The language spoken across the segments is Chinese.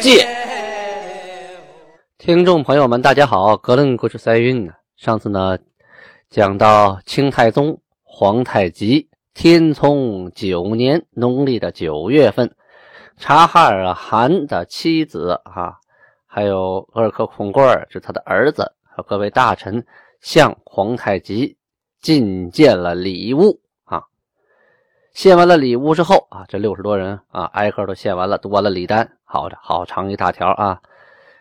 借》。听众朋友们，大家好，格楞故事赛运呢？上次呢，讲到清太宗皇太极天聪九年农历的九月份，察哈尔汗的妻子啊，还有额尔克孔贵尔，是他的儿子和各位大臣，向皇太极进献了礼物。献完了礼物之后啊，这六十多人啊，挨个都献完了，读完了礼单，好的，好长一大条啊。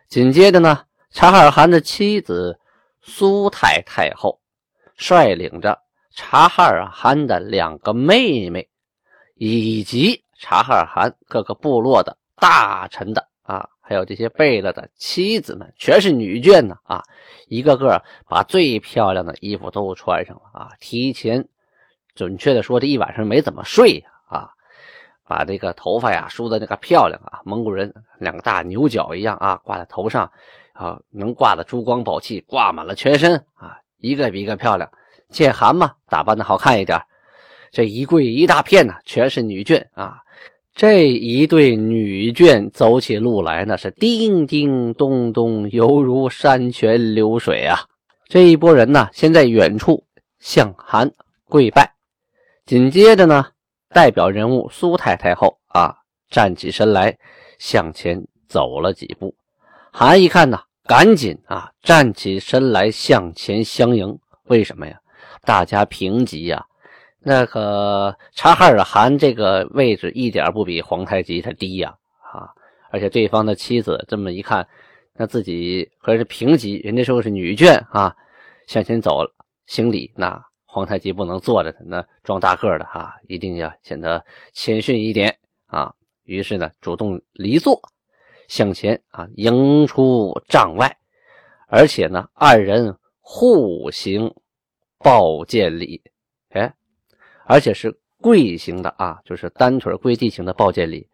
紧接着呢，察哈尔汗的妻子苏太太后率领着察哈尔汗的两个妹妹，以及察哈尔汗各个部落的大臣的啊，还有这些贝勒的妻子们，全是女眷呢啊，一个个把最漂亮的衣服都穿上了啊，提前，准确的说，这一晚上没怎么睡啊。把这个头发呀梳的那个漂亮啊，蒙古人两个大牛角一样啊，挂在头上啊，能挂的珠光宝气，挂满了全身啊，一个比一个漂亮。见寒嘛，打扮的好看一点。这一跪一大片呢，全是女眷啊。这一对女眷走起路来那是叮叮咚咚，犹如山泉流水啊。这一波人呢，先在远处向寒跪拜，紧接着呢。代表人物苏太太后啊，站起身来，向前走了几步。韩一看呢，赶紧啊站起身来向前相迎。为什么呀？大家平级呀。那个察哈尔汗这个位置一点不比皇太极他低呀啊！而且对方的妻子这么一看，那自己可是平级，人家说是女眷啊，向前走行礼那。皇太极不能坐着，那装大个的哈，一定要显得谦逊一点啊。于是呢，主动离座，向前啊迎出帐外，而且呢，二人互行抱剑礼，哎，而且是跪行的啊，就是单腿跪地行的抱剑礼。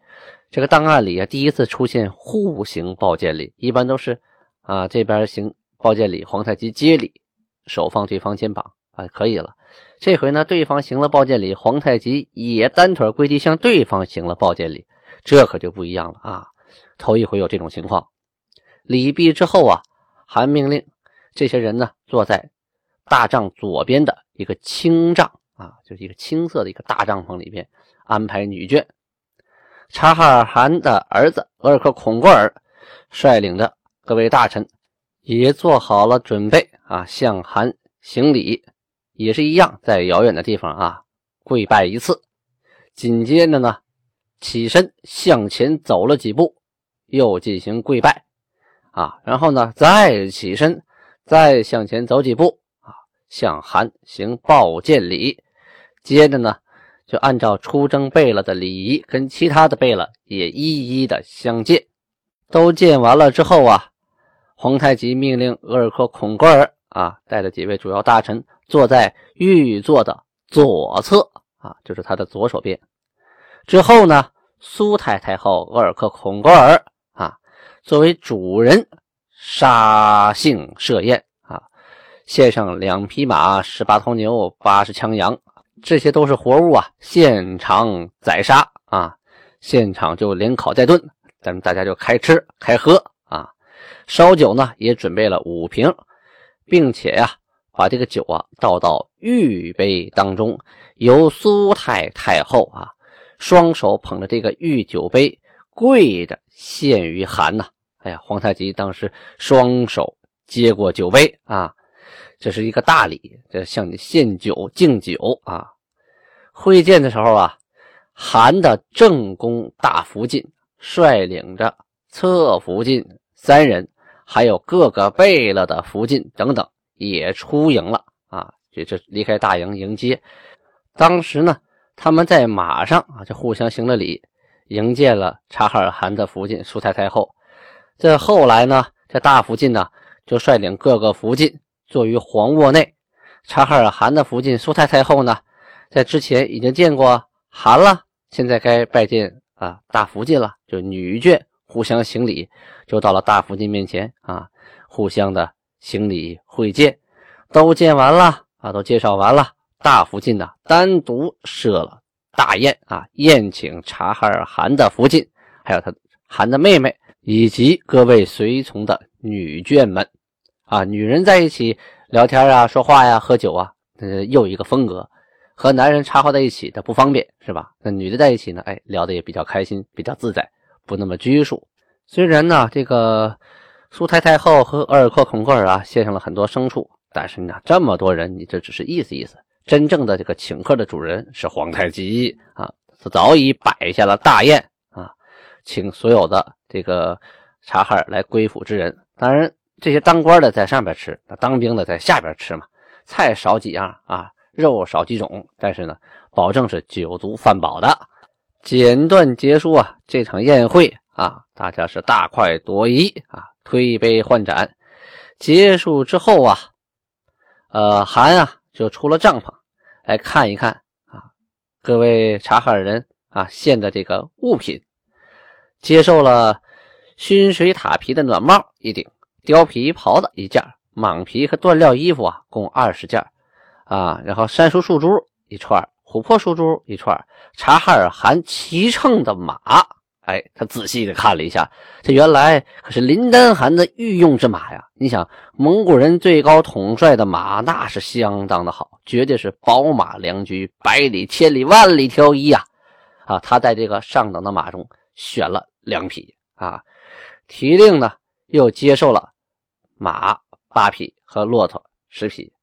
这个档案里啊，第一次出现互行抱剑礼，一般都是啊这边行抱剑礼，皇太极接礼，手放对方肩膀。啊，可以了。这回呢，对方行了抱剑礼，皇太极也单腿跪地向对方行了抱剑礼，这可就不一样了啊！头一回有这种情况。礼毕之后啊，韩命令这些人呢，坐在大帐左边的一个青帐啊，就是一个青色的一个大帐篷里边，安排女眷。察哈尔汗的儿子额尔克孔过尔率领着各位大臣也做好了准备啊，向韩行礼。也是一样，在遥远的地方啊，跪拜一次，紧接着呢，起身向前走了几步，又进行跪拜啊，然后呢，再起身，再向前走几步啊，向韩行抱剑礼。接着呢，就按照出征贝勒的礼仪，跟其他的贝勒也一一的相见。都见完了之后啊，皇太极命令额尔克孔格尔啊，带着几位主要大臣。坐在御座的左侧啊，就是他的左手边。之后呢，苏太太后额尔克孔格尔啊，作为主人杀性设宴啊，献上两匹马、十八头牛、八十枪羊，这些都是活物啊，现场宰杀啊，现场就连烤带炖，咱们大家就开吃开喝啊。烧酒呢，也准备了五瓶，并且呀。把这个酒啊倒到玉杯当中，由苏太太后啊双手捧着这个玉酒杯，跪着献于韩呐。哎呀，皇太极当时双手接过酒杯啊，这是一个大礼，这向你献酒敬酒啊。会见的时候啊，韩的正宫大福晋率领着侧福晋三人，还有各个贝勒的福晋等等。也出营了啊，这这离开大营迎接。当时呢，他们在马上啊，就互相行了礼，迎接了察哈尔汗的福晋苏太太后。这后来呢，这大福晋呢就率领各个福晋坐于黄卧内。察哈尔汗的福晋苏太太后呢，在之前已经见过汗了，现在该拜见啊大福晋了，就女眷互相行礼，就到了大福晋面前啊，互相的行礼会见，都见完了啊，都介绍完了，大福晋呢单独设了大宴啊，宴请察哈尔汗的福晋，还有他汗的妹妹。以及各位随从的女眷们，啊，女人在一起聊天啊、说话呀、喝酒啊，呃，又一个风格。和男人插话在一起他不方便，是吧？那女的在一起呢，哎，聊的也比较开心，比较自在，不那么拘束。虽然呢，这个苏太太后和额尔克孔克尔啊献上了很多牲畜，但是呢，这么多人，你这只是意思意思。真正的这个请客的主人是皇太极啊，他早已摆下了大宴啊。请所有的这个察哈尔来归附之人，当然这些当官的在上边吃，那当兵的在下边吃嘛。菜少几样啊，肉少几种，但是呢，保证是酒足饭饱的。简短结束啊，这场宴会啊，大家是大快朵颐啊，推杯换盏。结束之后啊，呃，韩啊就出了帐篷来看一看啊，各位察哈尔人啊献的这个物品。接受了熏水塔皮的暖帽一顶，貂皮袍子一件，蟒皮和缎料衣服啊共二十件，啊，然后山树树珠一串，琥珀树珠一串，察哈尔汗骑乘的马，哎，他仔细的看了一下，这原来可是林丹汗的御用之马呀！你想，蒙古人最高统帅的马那是相当的好，绝对是宝马良驹，百里千里万里挑一呀！啊，他在这个上等的马中选了。两匹啊，提令呢又接受了马八匹和骆驼十匹，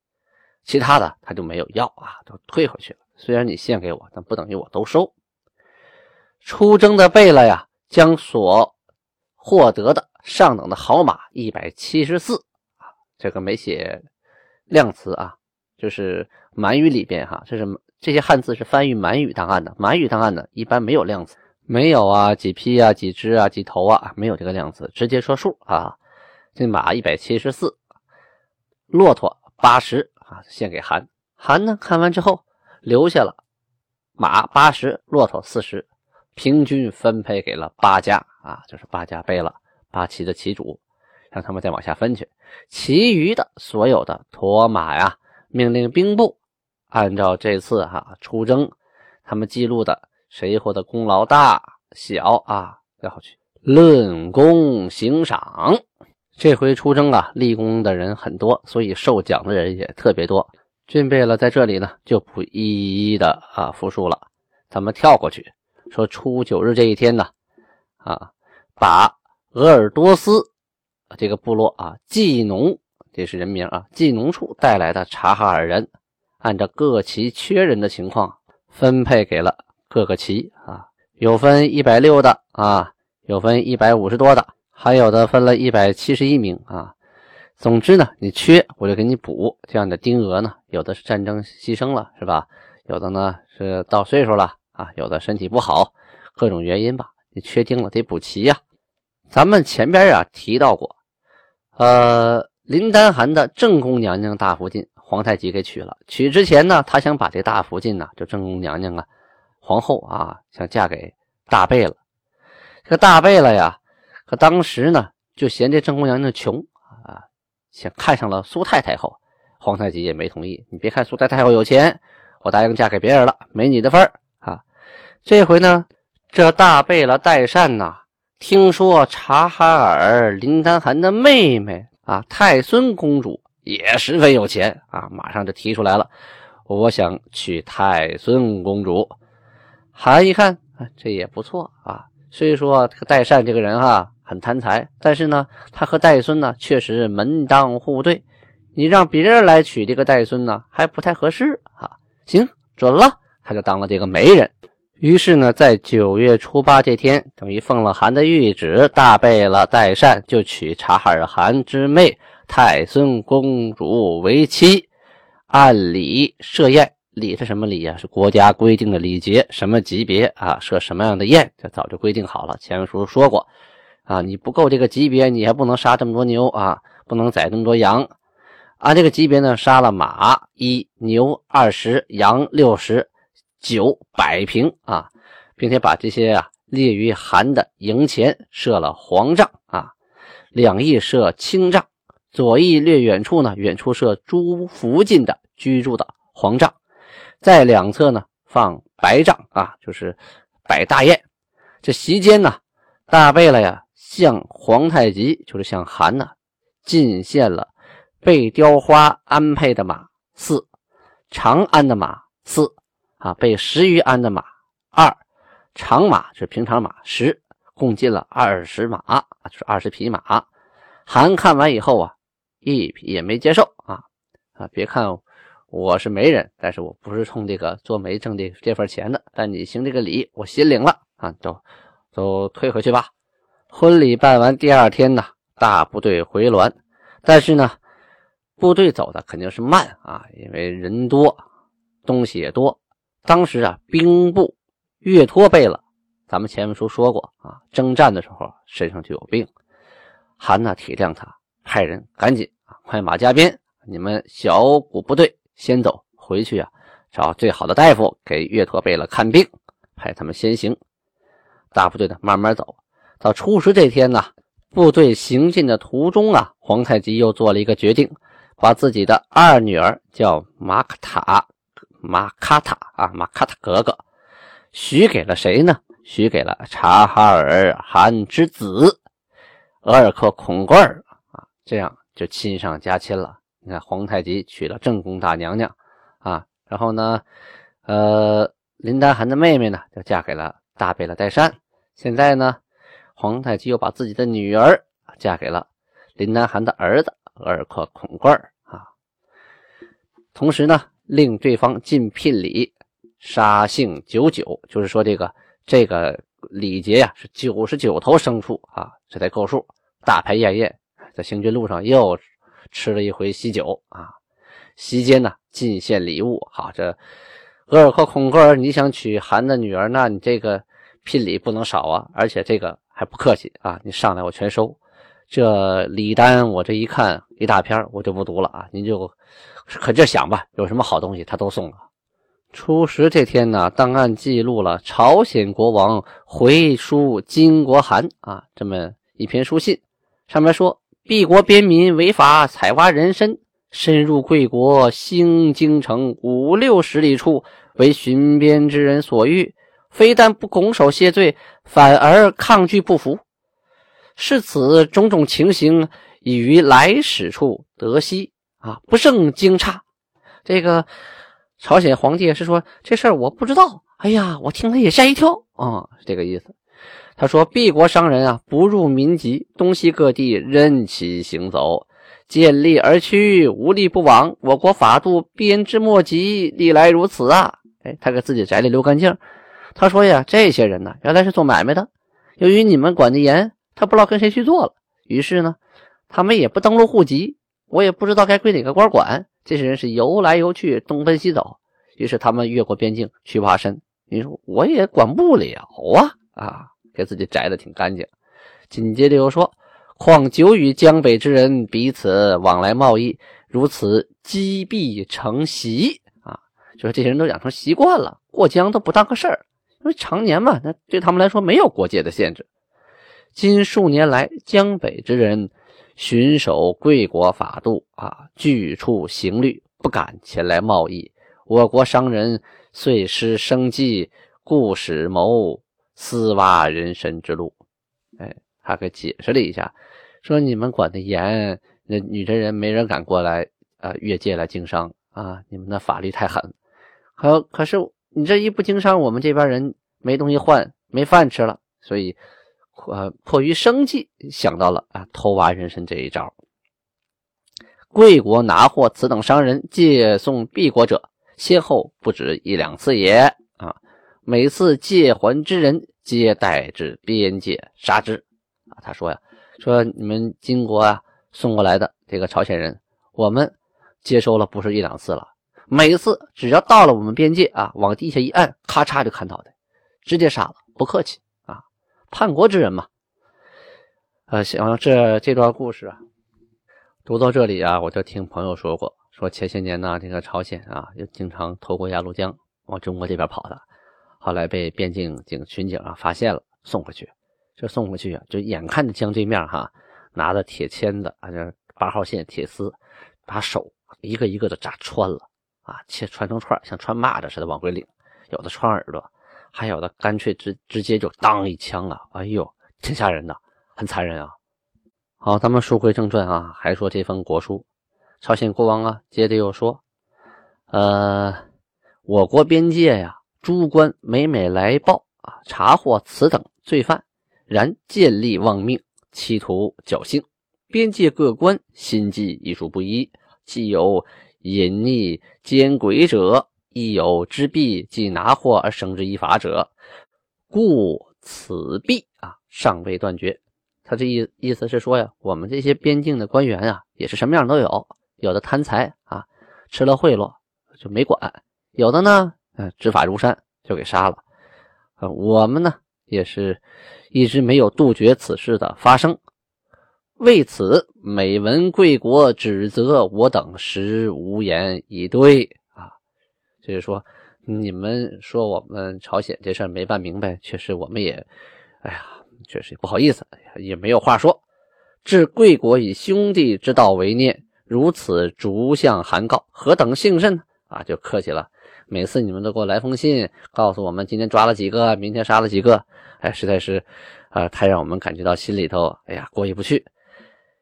其他的他就没有要啊，都退回去了。虽然你献给我，但不等于我都收。出征的贝勒呀，将所获得的上等的好马一百七十四啊，这个没写量词啊，就是满语里边哈，这是这些汉字是翻译满语档案的，满语档案呢一般没有量词。没有啊，几匹啊，几只啊，几头啊，没有这个量词，直接说数啊。这马一百七十四，骆驼八十啊，献给韩。韩呢看完之后，留下了马八十，骆驼四十，平均分配给了八家啊，就是八家背了八旗的旗主，让他们再往下分去。其余的所有的驼马呀，命令兵部按照这次哈出征他们记录的。谁获得功劳大小啊？要去论功行赏。这回出征啊，立功的人很多，所以受奖的人也特别多。俊贝勒在这里呢，就不一一的啊复述了。咱们跳过去，说初九日这一天呢，啊，把鄂尔多斯这个部落啊，季农，这是人名啊，季农处带来的察哈尔人，按照各旗缺人的情况，分配给了。各个旗啊，有分一百六的啊，有分一百五十多的，还有的分了一百七十一名啊。总之呢，你缺我就给你补。这样的丁额呢，有的是战争牺牲了，是吧？有的呢是到岁数了啊，有的身体不好，各种原因吧，你缺丁了得补齐呀。咱们前边啊提到过，呃，林丹汗的正宫娘娘大福晋，皇太极给娶了。娶之前呢，他想把这大福晋呢，就正宫娘娘啊。皇后啊，想嫁给大贝勒，这个大贝勒呀，可当时呢就嫌这正宫娘娘穷啊，想看上了苏太太后，皇太极也没同意。你别看苏太太后有钱，我答应嫁给别人了，没你的份儿。这回呢，这大贝勒代善呐，听说察哈尔林丹汗的妹妹啊，太孙公主也十分有钱啊，马上就提出来了，我想娶太孙公主。韩一看，这也不错啊。虽说这个代善这个人哈很贪财，但是呢，他和代孙呢确实门当户对。你让别人来娶这个代孙呢，还不太合适啊。行，准了，他就当了这个媒人。于是呢，在九月初八这天，等于奉了韩的谕旨，大贝了代善就娶察哈尔汗之妹太孙公主为妻，按礼设宴。礼是什么礼呀？是国家规定的礼节，什么级别啊？设什么样的宴，这早就规定好了。前文书说过，啊，你不够这个级别，你还不能杀这么多牛啊，不能宰这么多羊。按这个级别呢，杀了马一，牛二十，羊六十，酒百平啊，并且把这些啊列于韩的营前设了黄帐啊，两翼设青帐，左翼略远处呢，远处设诸福晋的居住的黄帐，在两侧呢放白帐啊，就是摆大宴。这席间呢，大贝勒呀。向皇太极，就是向韩呢，进献了被雕花安配的马四，长安的马四啊，被十余鞍的马二，长马是平常马十，共进了二十马，就是二十匹马。韩看完以后啊，一匹也没接受啊啊！别看我是媒人，但是我不是冲这个做媒挣的这份钱的，但你行这个礼，我心领了啊，都都退回去吧。婚礼办完第二天呢，大部队回銮，但是呢，部队走的肯定是慢啊，因为人多，东西也多。当时啊，兵部岳托贝勒，咱们前面书说过啊，征战的时候身上就有病，韩呢体谅他，派人赶紧啊，快马加鞭，你们小股部队先走回去啊，找最好的大夫给岳托贝勒看病，派他们先行，大部队呢慢慢走。到初十这天呢，部队行进的途中啊，皇太极又做了一个决定，把自己的二女儿叫马卡塔，马卡塔啊，马卡塔格格，许给了谁呢？许给了察哈尔汗之子额尔克孔贵儿啊，这样就亲上加亲了。你看，皇太极娶了正宫大娘娘啊，然后呢，呃，林丹汗的妹妹呢，就嫁给了大贝勒代善。现在呢。皇太极又把自己的女儿嫁给了林丹汗的儿子额尔克孔贵儿啊，同时呢，令对方进聘礼，杀幸九九，就是说这个这个礼节呀是九十九头牲畜啊，这才够数。大排宴宴，在行军路上又吃了一回喜酒啊。席间呢，进献礼物。好，这额尔克孔贵儿，你想娶韩的女儿，那你这个聘礼不能少啊，而且这个。还不客气啊！你上来我全收。这礼单我这一看一大篇，我就不读了啊！您就可劲想吧，有什么好东西他都送了。初十这天呢，档案记录了朝鲜国王回书金国函啊，这么一篇书信，上面说：敝国边民违法采挖人参，深入贵国兴京城五六十里处，为巡边之人所遇。非但不拱手谢罪，反而抗拒不服。是此种种情形，已于来使处得悉啊，不胜惊诧。这个朝鲜皇帝是说这事儿我不知道。哎呀，我听了也吓一跳啊，这个意思。他说敝国商人啊，不入民籍，东西各地任其行走，见利而趋，无利不往。我国法度鞭之莫及，历来如此啊。哎，他给自己宅里溜干净。他说呀，这些人呢，原来是做买卖的。由于你们管的严，他不知道跟谁去做了。于是呢，他们也不登录户籍，我也不知道该归哪个官管。这些人是游来游去，东奔西走。于是他们越过边境去挖参。你说我也管不了啊啊！给自己摘的挺干净。紧接着又说，况久与江北之人彼此往来贸易，如此积弊成习啊，就是这些人都养成习惯了，过江都不当个事儿。因为常年嘛，那对他们来说没有国界的限制。今数年来，江北之人巡守贵国法度啊，拒处刑律，不敢前来贸易。我国商人遂失生计，故使谋私挖人参之路。哎，他给解释了一下，说你们管的严，那女真人没人敢过来啊，越界来经商啊，你们的法律太狠。可可是。你这一不经商，我们这边人没东西换，没饭吃了，所以，呃，迫于生计，想到了啊，偷挖人参这一招。贵国拿货此等商人借送敝国者，先后不止一两次也啊。每次借还之人，皆带至边界杀之。啊，他说呀，说你们金国啊送过来的这个朝鲜人，我们接收了不是一两次了。每次只要到了我们边界啊，往地下一按，咔嚓就砍倒的，直接杀了，不客气！叛国之人嘛。呃，想这这段故事啊，读到这里啊，我就听朋友说过，说前些年呢，这个朝鲜啊，就经常透过鸭绿江往中国这边跑的，后来被边境警巡警啊发现了，送回去。这送回去啊，就眼看着江对面哈，拿着铁签子啊，这八号线铁丝，把手一个一个的扎穿了啊，切穿成串，像穿蚂蚱似的往回领。有的穿耳朵，还有的干脆直直接就当一枪啊！哎呦，挺吓人的，很残忍啊。好，咱们书归正传啊，还说这封国书，朝鲜国王啊，接着又说，呃，我国边界呀，诸官每每来报啊，查获此等罪犯。然见利忘命，企图侥幸。边界各官心计亦属不一，既有隐匿奸诡者，亦有知弊即拿货而绳之以法者。故此弊啊，尚未断绝。他这意意思是说呀，我们这些边境的官员啊，也是什么样都有，有的贪财啊，吃了贿赂就没管；有的呢，嗯，执法如山就给杀了。啊，我们呢也是。一直没有杜绝此事的发生，为此每闻贵国指责我等，实无言以对。就是说，你们说我们朝鲜这事没办明白，确实我们也，哎呀，确实不好意思，也没有话说。置贵国以兄弟之道为念，如此逐项函告，何等幸甚呢啊，就客气了。每次你们都给我来封信，告诉我们今天抓了几个，明天杀了几个。哎，实在是，啊，太让我们感觉到心里头，哎呀，过意不去。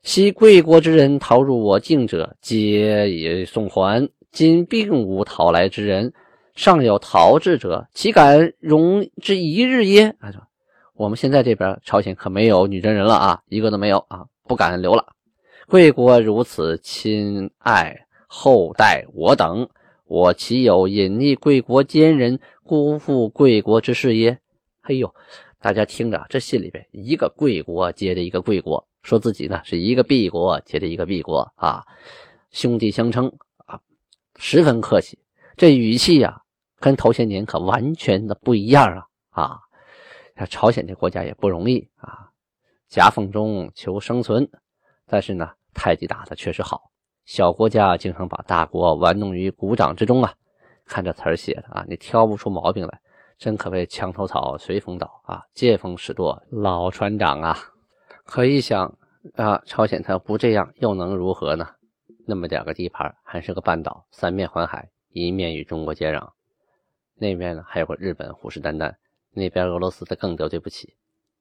昔贵国之人逃入我境者，皆已送还。今并无逃来之人，尚有逃至者，岂敢容之一日耶？啊，我们现在这边朝鲜可没有女真人了啊，一个都没有啊，不敢留了。贵国如此亲爱厚待我等，我岂有隐匿贵国奸人，辜负贵国之事耶？嘿呦！大家听着，这信里边一个贵国接着一个贵国，说自己呢是一个敝国接着一个敝国啊，兄弟相称，十分客气。这语气呀，跟头些年可完全的不一样啊啊！朝鲜这国家也不容易啊，夹缝中求生存，但是呢，太极打的确实好，小国家经常把大国玩弄于股掌之中啊。看这词儿写的啊，你挑不出毛病来。真可谓墙头草，随风倒啊！见风使舵，老船长啊！可一想啊，朝鲜他不这样，又能如何呢？那么点个地盘，还是个半岛，三面环海，一面与中国接壤，那边呢还有个日本虎视眈眈，那边俄罗斯的更得罪不起。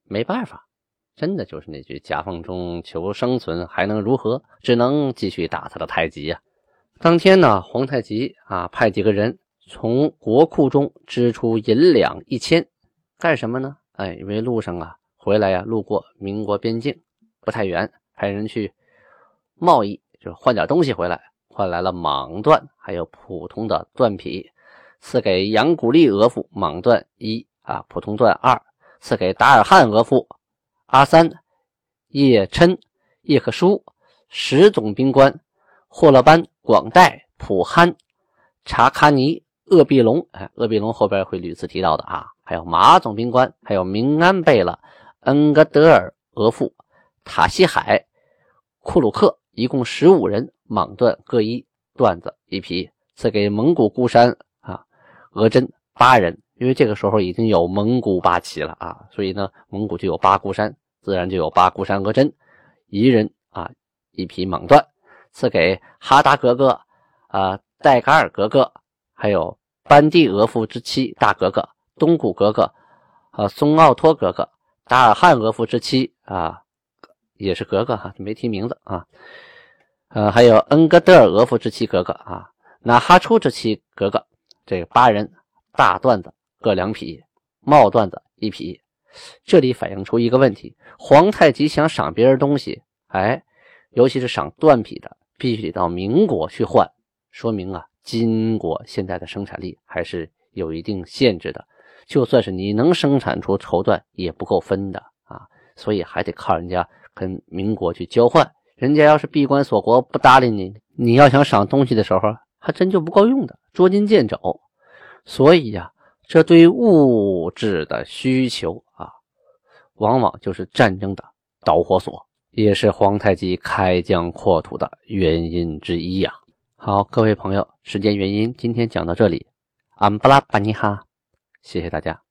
没办法，真的就是那句夹缝中求生存，还能如何？只能继续打他的太极呀！当天呢，皇太极啊，派几个人。从国库中支出银两一千，干什么呢？哎，因为路上啊，回来呀，路过民国边境，不太远，派人去贸易，就换点东西回来，换来了蟒缎，还有普通的缎匹，赐给杨古丽额驸蟒缎一啊，普通缎二，赐给达尔汉额驸阿三叶琛叶克舒十总兵官霍勒班广代普憨查卡尼。鄂必龙，哎，鄂必龙后边会屡次提到的啊，还有马总兵官，还有明安贝勒恩格德尔额驸塔西海库鲁克，一共十五人，蟒缎各一缎子一匹，赐给蒙古孤山啊，额真八人，因为这个时候已经有蒙古八旗了啊，所以呢，蒙古就有八孤山，自然就有八孤山额真一人啊，一匹蟒缎，赐给哈达格格啊，戴嘎尔格格。还有班蒂额夫之妻大格格东古格格，啊，松奥托格格达尔汉额夫之妻啊，也是格格哈，没提名字啊。呃，还有恩格德尔额夫之妻格格啊，那哈出之妻格格，这个八人大段子各两匹，帽段子一匹。这里反映出一个问题：皇太极想赏别人东西，哎，尤其是赏缎匹的，必须得到民国去换，说明啊。金国现在的生产力还是有一定限制的，就算是你能生产出绸缎，也不够分的啊，所以还得靠人家跟民国去交换。人家要是闭关锁国不搭理你，你要想赏东西的时候，还真就不够用的，捉襟见肘。所以呀，这对物质的需求啊，往往就是战争的导火索，也是皇太极开疆扩土的原因之一呀。好，各位朋友，时间原因，今天讲到这里，安布拉巴尼哈，谢谢大家。